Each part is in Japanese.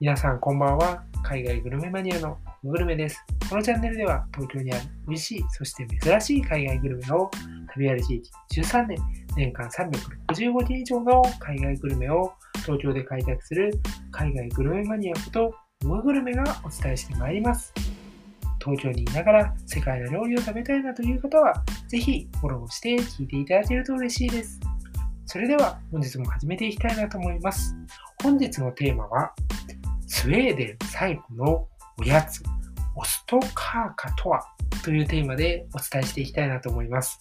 皆さんこんばんは。海外グルメマニアのグルメです。このチャンネルでは東京にある美味しい、そして珍しい海外グルメを旅歩き歴13年、年間365件以上の海外グルメを東京で開拓する海外グルメマニアことムグルメがお伝えしてまいります。東京にいながら世界の料理を食べたいなという方は、ぜひフォローして聞いていただけると嬉しいです。それでは本日も始めていきたいなと思います。本日のテーマは、スウェーデン最古のおやつ、オストカーカとはというテーマでお伝えしていきたいなと思います。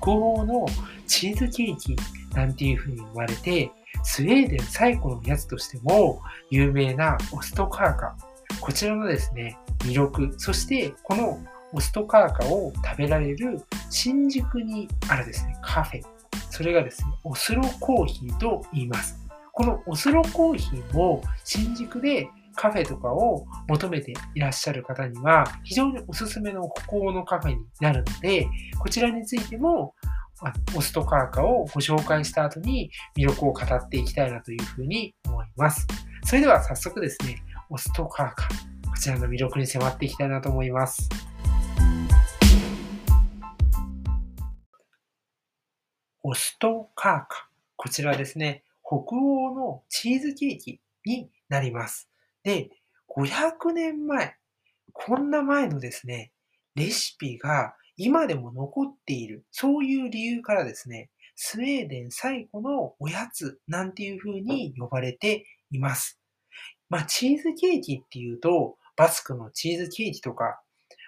北欧のチーズケーキなんていう風に言われて、スウェーデン最古のおやつとしても有名なオストカーカ。こちらのですね、魅力、そしてこのオストカーカを食べられる新宿にあるですね、カフェ。それがですね、オスロコーヒーと言います。このオスロコーヒーも新宿でカフェとかを求めていらっしゃる方には非常におすすめの歩行のカフェになるので、こちらについてもオストカーカをご紹介した後に魅力を語っていきたいなというふうに思います。それでは早速ですね、オストカーカ、こちらの魅力に迫っていきたいなと思います。オストカーカ、こちらですね、北欧のチーズケーキになります。で、500年前、こんな前のですね、レシピが今でも残っている、そういう理由からですね、スウェーデン最古のおやつなんていう風に呼ばれています。まあ、チーズケーキっていうと、バスクのチーズケーキとか、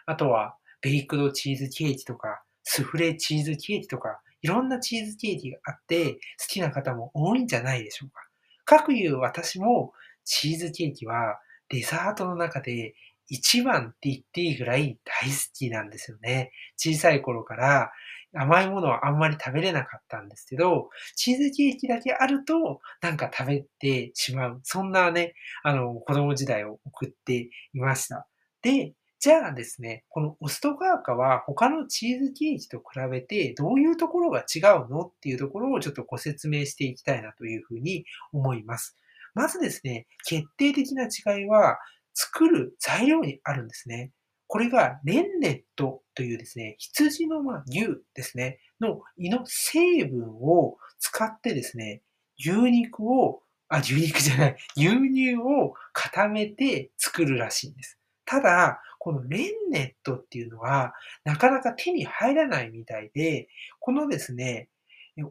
あとはベイクドチーズケーキとか、スフレチーズケーキとか、いろんなチーズケーキがあって、好きな方も多いんじゃないでしょうか。かくいう私も、チーズケーキはデザートの中で一番って言っていいぐらい大好きなんですよね。小さい頃から甘いものはあんまり食べれなかったんですけど、チーズケーキだけあるとなんか食べてしまう。そんなね、あの、子供時代を送っていました。で、じゃあですね、このオストガーカは他のチーズケーキと比べてどういうところが違うのっていうところをちょっとご説明していきたいなというふうに思います。まずですね、決定的な違いは作る材料にあるんですね。これがレンネットというですね、羊の牛ですね、の胃の成分を使ってですね、牛肉を、あ、牛肉じゃない、牛乳を固めて作るらしいんです。ただ、このレンネットっていうのは、なかなか手に入らないみたいで、このですね、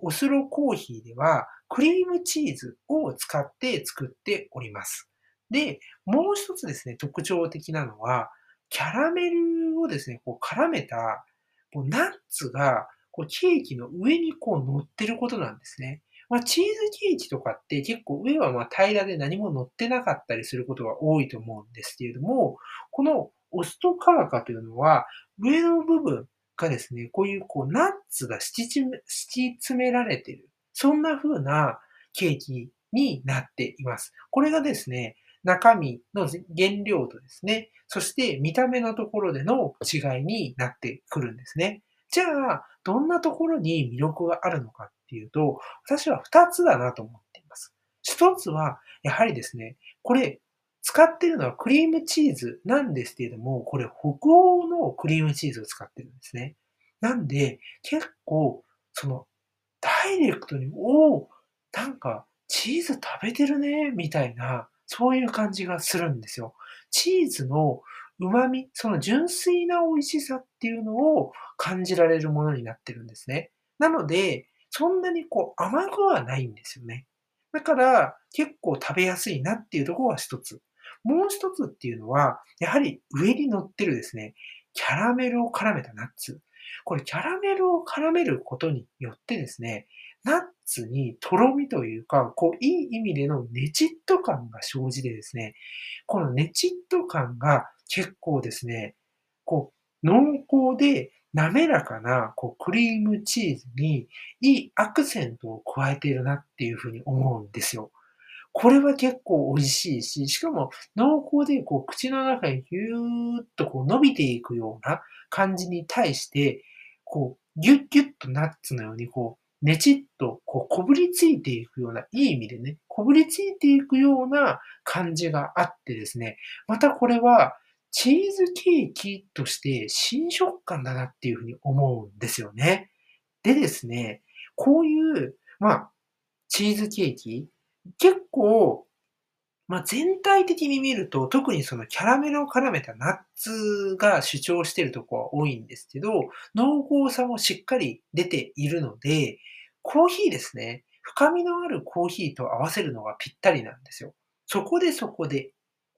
オスロコーヒーでは、クリームチーズを使って作っております。で、もう一つですね、特徴的なのは、キャラメルをですね、こう絡めた、ナッツがケーキの上にこう乗ってることなんですね。まあ、チーズケーキとかって結構上はま平らで何も乗ってなかったりすることが多いと思うんですけれども、このオストカーカというのは、上の部分がですね、こういうこうナッツが敷き詰められている。そんな風なケーキになっています。これがですね、中身の原料とですね、そして見た目のところでの違いになってくるんですね。じゃあ、どんなところに魅力があるのかていうと、私は2つだなと思っています。1つは、やはりですね、これ、使ってるのはクリームチーズなんですけれども、これ北欧のクリームチーズを使ってるんですね。なんで、結構、その、ダイレクトに、おお、なんか、チーズ食べてるね、みたいな、そういう感じがするんですよ。チーズの旨味、その純粋な美味しさっていうのを感じられるものになってるんですね。なので、そんなにこう甘くはないんですよね。だから結構食べやすいなっていうところが一つ。もう一つっていうのは、やはり上に乗ってるですね、キャラメルを絡めたナッツ。これキャラメルを絡めることによってですね、ナッツにとろみというか、こう、いい意味でのネチッと感が生じてですね、このネチッと感が結構ですね、こう、濃厚で滑らかなこうクリームチーズにいいアクセントを加えているなっていうふうに思うんですよ。これは結構美味しいし、しかも濃厚でこう口の中にぎゅーっとこう伸びていくような感じに対して、こうギュッギュッとナッツのようにこうねちっとこうこぶりついていくような、いい意味でね、こぶりついていくような感じがあってですね、またこれはチーズケーキとして新食感だなっていうふうに思うんですよね。でですね、こういう、まあ、チーズケーキ、結構、まあ、全体的に見ると、特にそのキャラメルを絡めたナッツが主張しているところは多いんですけど、濃厚さもしっかり出ているので、コーヒーですね。深みのあるコーヒーと合わせるのがぴったりなんですよ。そこでそこで、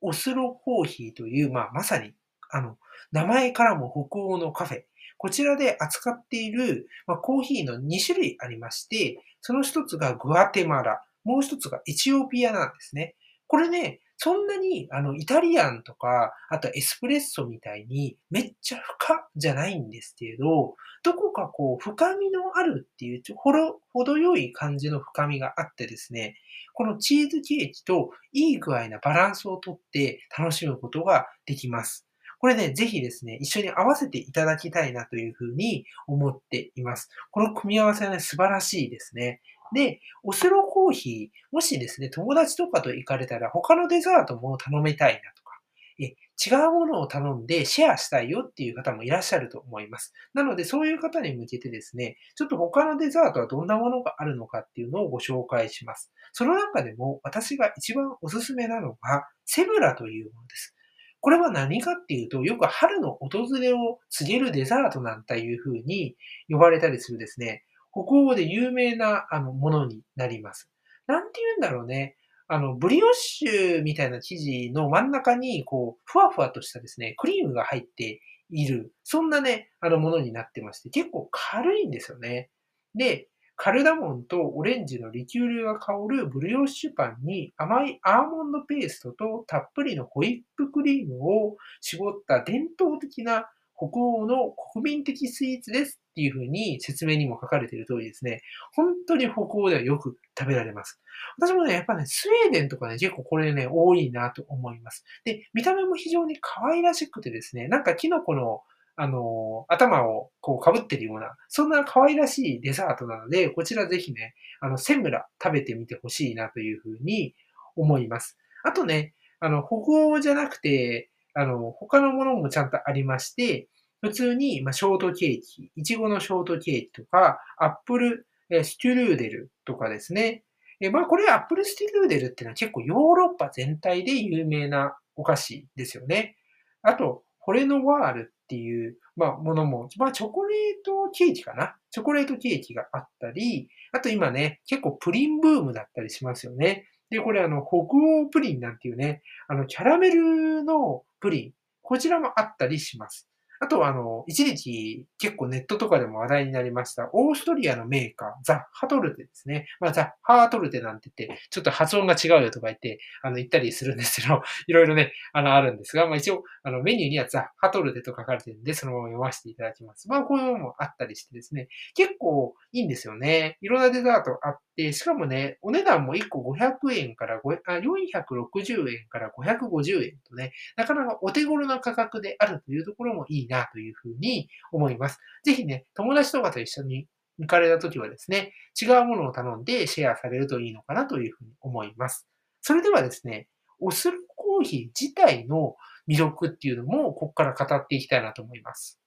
オスロコーヒーという、まあ、まさに、あの、名前からも北欧のカフェ。こちらで扱っている、まあ、コーヒーの2種類ありまして、その一つがグアテマラ、もう一つがエチオピアなんですね。これね、そんなに、あの、イタリアンとか、あとエスプレッソみたいに、めっちゃ深じゃないんですけど、どこかこう、深みのあるっていう、ほど、程よい感じの深みがあってですね、このチーズケーキといい具合なバランスをとって楽しむことができます。これね、ぜひですね、一緒に合わせていただきたいなというふうに思っています。この組み合わせはね、素晴らしいですね。で、オスロコーヒー、もしですね、友達とかと行かれたら他のデザートも頼みたいなとか、え違うものを頼んでシェアしたいよっていう方もいらっしゃると思います。なので、そういう方に向けてですね、ちょっと他のデザートはどんなものがあるのかっていうのをご紹介します。その中でも私が一番おすすめなのが、セブラというものです。これは何かっていうと、よく春の訪れを告げるデザートなんていうふうに呼ばれたりするですね、北欧で有名なあのものになります。なんて言うんだろうね。あの、ブリオッシュみたいな生地の真ん中に、こう、ふわふわとしたですね、クリームが入っている。そんなね、あのものになってまして、結構軽いんですよね。で、カルダモンとオレンジのリキュールが香るブリオッシュパンに甘いアーモンドペーストとたっぷりのホイップクリームを絞った伝統的な北欧の国民的スイーツですっていうふうに説明にも書かれている通りですね、本当に北欧ではよく食べられます。私もね、やっぱね、スウェーデンとかね、結構これね、多いなと思います。で、見た目も非常に可愛らしくてですね、なんかキノコのあの、頭をこう被ってるような、そんな可愛らしいデザートなので、こちらぜひね、あの、セムラ食べてみてほしいなというふうに思います。あとね、あの、北欧じゃなくて、あの、他のものもちゃんとありまして、普通に、まあ、ショートケーキ、いちごのショートケーキとか、アップルステュルーデルとかですね。えまあ、これアップルステュルーデルっていうのは結構ヨーロッパ全体で有名なお菓子ですよね。あと、ホレノワールっていう、まあ、ものも、まあ、チョコレートケーキかな？チョコレートケーキがあったり、あと今ね、結構プリンブームだったりしますよね。で、これあの、北欧プリンなんていうね、あの、キャラメルのプリン、こちらもあったりします。あとは、あの、一時期結構ネットとかでも話題になりました、オーストリアのメーカー、ザ・ハトルテですね。まあ、ザ・ハートルテなんて言って、ちょっと発音が違うよとか言って、あの、言ったりするんですけど、いろいろね、あの、あるんですが、まあ一応、あの、メニューにはザ・ハトルテと書かれてるんで、そのまま読ませていただきます。まあ、こういうのもあったりしてですね、結構いいんですよね。いろんなデザートあって、しかもね、お値段も1個500円から5あ460円から550円とね、なかなかお手頃な価格であるというところもいいなというふうに思います。ぜひね、友達とかと一緒に行かれた時はですね、違うものを頼んでシェアされるといいのかなというふうに思います。それではですね、オスルコーヒー自体の魅力っていうのも、ここから語っていきたいなと思います。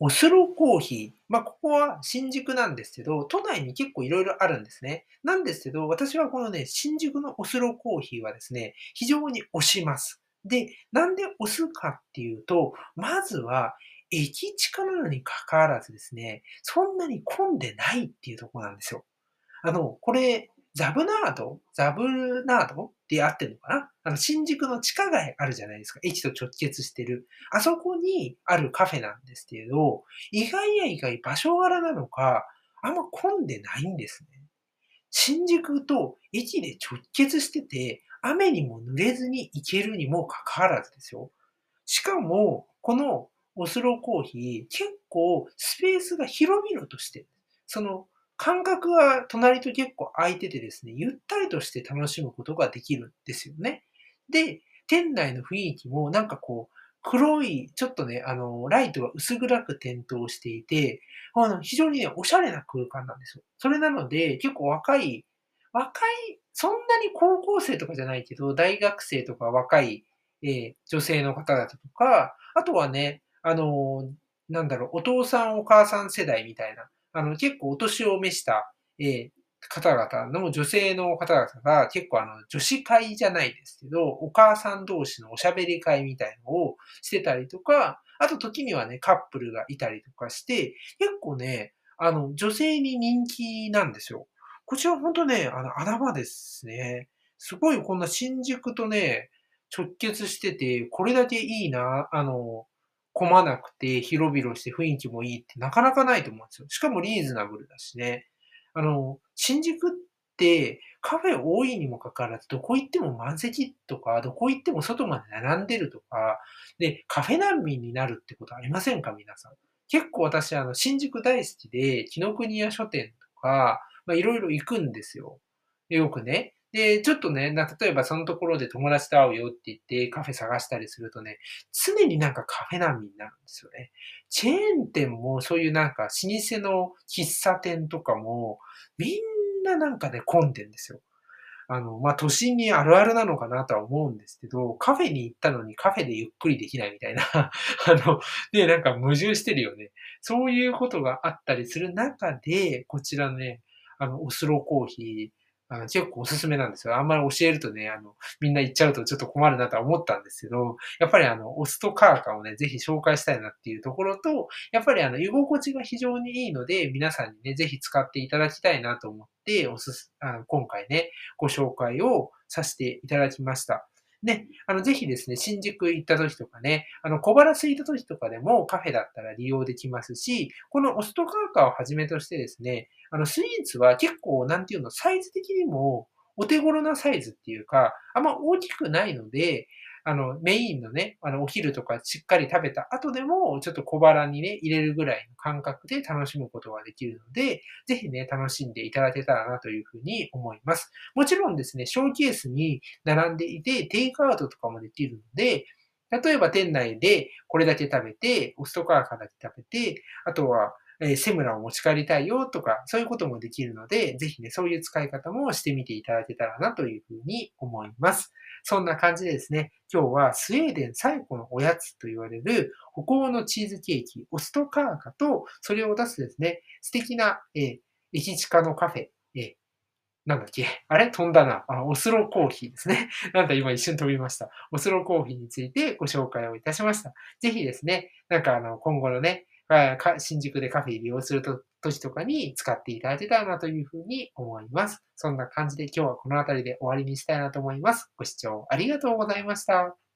オスロコーヒー。まあ、ここは新宿なんですけど、都内に結構いろいろあるんですね。なんですけど、私はこのね、新宿のオスロコーヒーはですね、非常に推します。で、なんで押すかっていうと、まずは、駅近なのに関わらずですね、そんなに混んでないっていうとこなんですよ。あの、これ、ザブナードザブナードってあってるのかな？あの、新宿の地下街あるじゃないですか。駅と直結してる。あそこにあるカフェなんですけど、意外や意外場所柄なのか、あんま混んでないんですね。新宿と駅で直結してて、雨にも濡れずに行けるにもかかわらずですよ。しかも、このオスロコーヒー、結構スペースが広々として、その間隔が隣と結構空いててですね、ゆったりとして楽しむことができるんですよね。で、店内の雰囲気もなんかこう、黒い、ちょっとね、あの、ライトが薄暗く点灯していて、あの、非常にね、おしゃれな空間なんですよ。それなので、結構若い、若い、そんなに高校生とかじゃないけど、大学生とか若い、えー、女性の方々とか、あとはね、あの、なんだろう、お父さんお母さん世代みたいな、あの、結構お年を召した、えー、方々の女性の方々が結構あの女子会じゃないですけど、お母さん同士のおしゃべり会みたいのをしてたりとか、あと時にはね、カップルがいたりとかして、結構ね、あの、女性に人気なんですよ。こちらほんとね、あの、穴場ですね。すごいこんな新宿とね、直結してて、これだけいいな、あの、混まなくて広々して雰囲気もいいってなかなかないと思うんですよ。しかもリーズナブルだしね。あの、新宿ってカフェ多いにもかかわらず、どこ行っても満席とか、どこ行っても外まで並んでるとか、で、カフェ難民になるってことありませんか皆さん。結構私、あの、新宿大好きで、紀ノ国屋書店とか、まあ、いろいろ行くんですよ。よくね。で、ちょっとね、例えばそのところで友達と会うよって言ってカフェ探したりするとね、常になんかカフェ難民になるんですよね。チェーン店もそういうなんか老舗の喫茶店とかも、みんななんかね、混んでんですよ。あの、まあ、都心にあるあるなのかなとは思うんですけど、カフェに行ったのにカフェでゆっくりできないみたいな、あの、ね、なんか矛盾してるよね。そういうことがあったりする中で、こちらね、あの、オスローコーヒー、あの、結構おすすめなんですよ。あんまり教えるとね、あの、みんな行っちゃうとちょっと困るなとは思ったんですけど、やっぱりあの、オスとカーカーをね、ぜひ紹介したいなっていうところと、やっぱりあの、居心地が非常にいいので、皆さんにね、ぜひ使っていただきたいなと思って、おすす、あの今回ね、ご紹介をさせていただきました。ね、あの、ぜひですね、新宿行った時とかね、あの、小腹空いた時とかでもカフェだったら利用できますし、このオストカーカーをはじめとしてですね、あの、スイーツは結構、なんていうの、サイズ的にもお手頃なサイズっていうか、あんま大きくないので、あの、メインのね、あの、お昼とかしっかり食べた後でも、ちょっと小腹にね、入れるぐらいの感覚で楽しむことができるので、ぜひね、楽しんでいただけたらなというふうに思います。もちろんですね、ショーケースに並んでいて、テイクアウトとかもできるので、例えば店内でこれだけ食べて、オストカーカーだけ食べて、あとはえセムラを持ち帰りたいよとか、そういうこともできるので、ぜひね、そういう使い方もしてみていただけたらなというふうに思います。そんな感じでですね、今日はスウェーデン最古のおやつと言われる北欧のチーズケーキ、オストカーカと、それを出すですね、素敵な、えー、駅近のカフェ、えー、なんだっけあれ？飛んだなあ。オスロコーヒーですね。なんだ今一瞬飛びました。オスロコーヒーについてご紹介をいたしました。ぜひですね、なんかあの、今後のね、新宿でカフェ利用すると時とかに使っていただけたらなというふうに思います。そんな感じで今日はこの辺りで終わりにしたいなと思います。ご視聴ありがとうございました。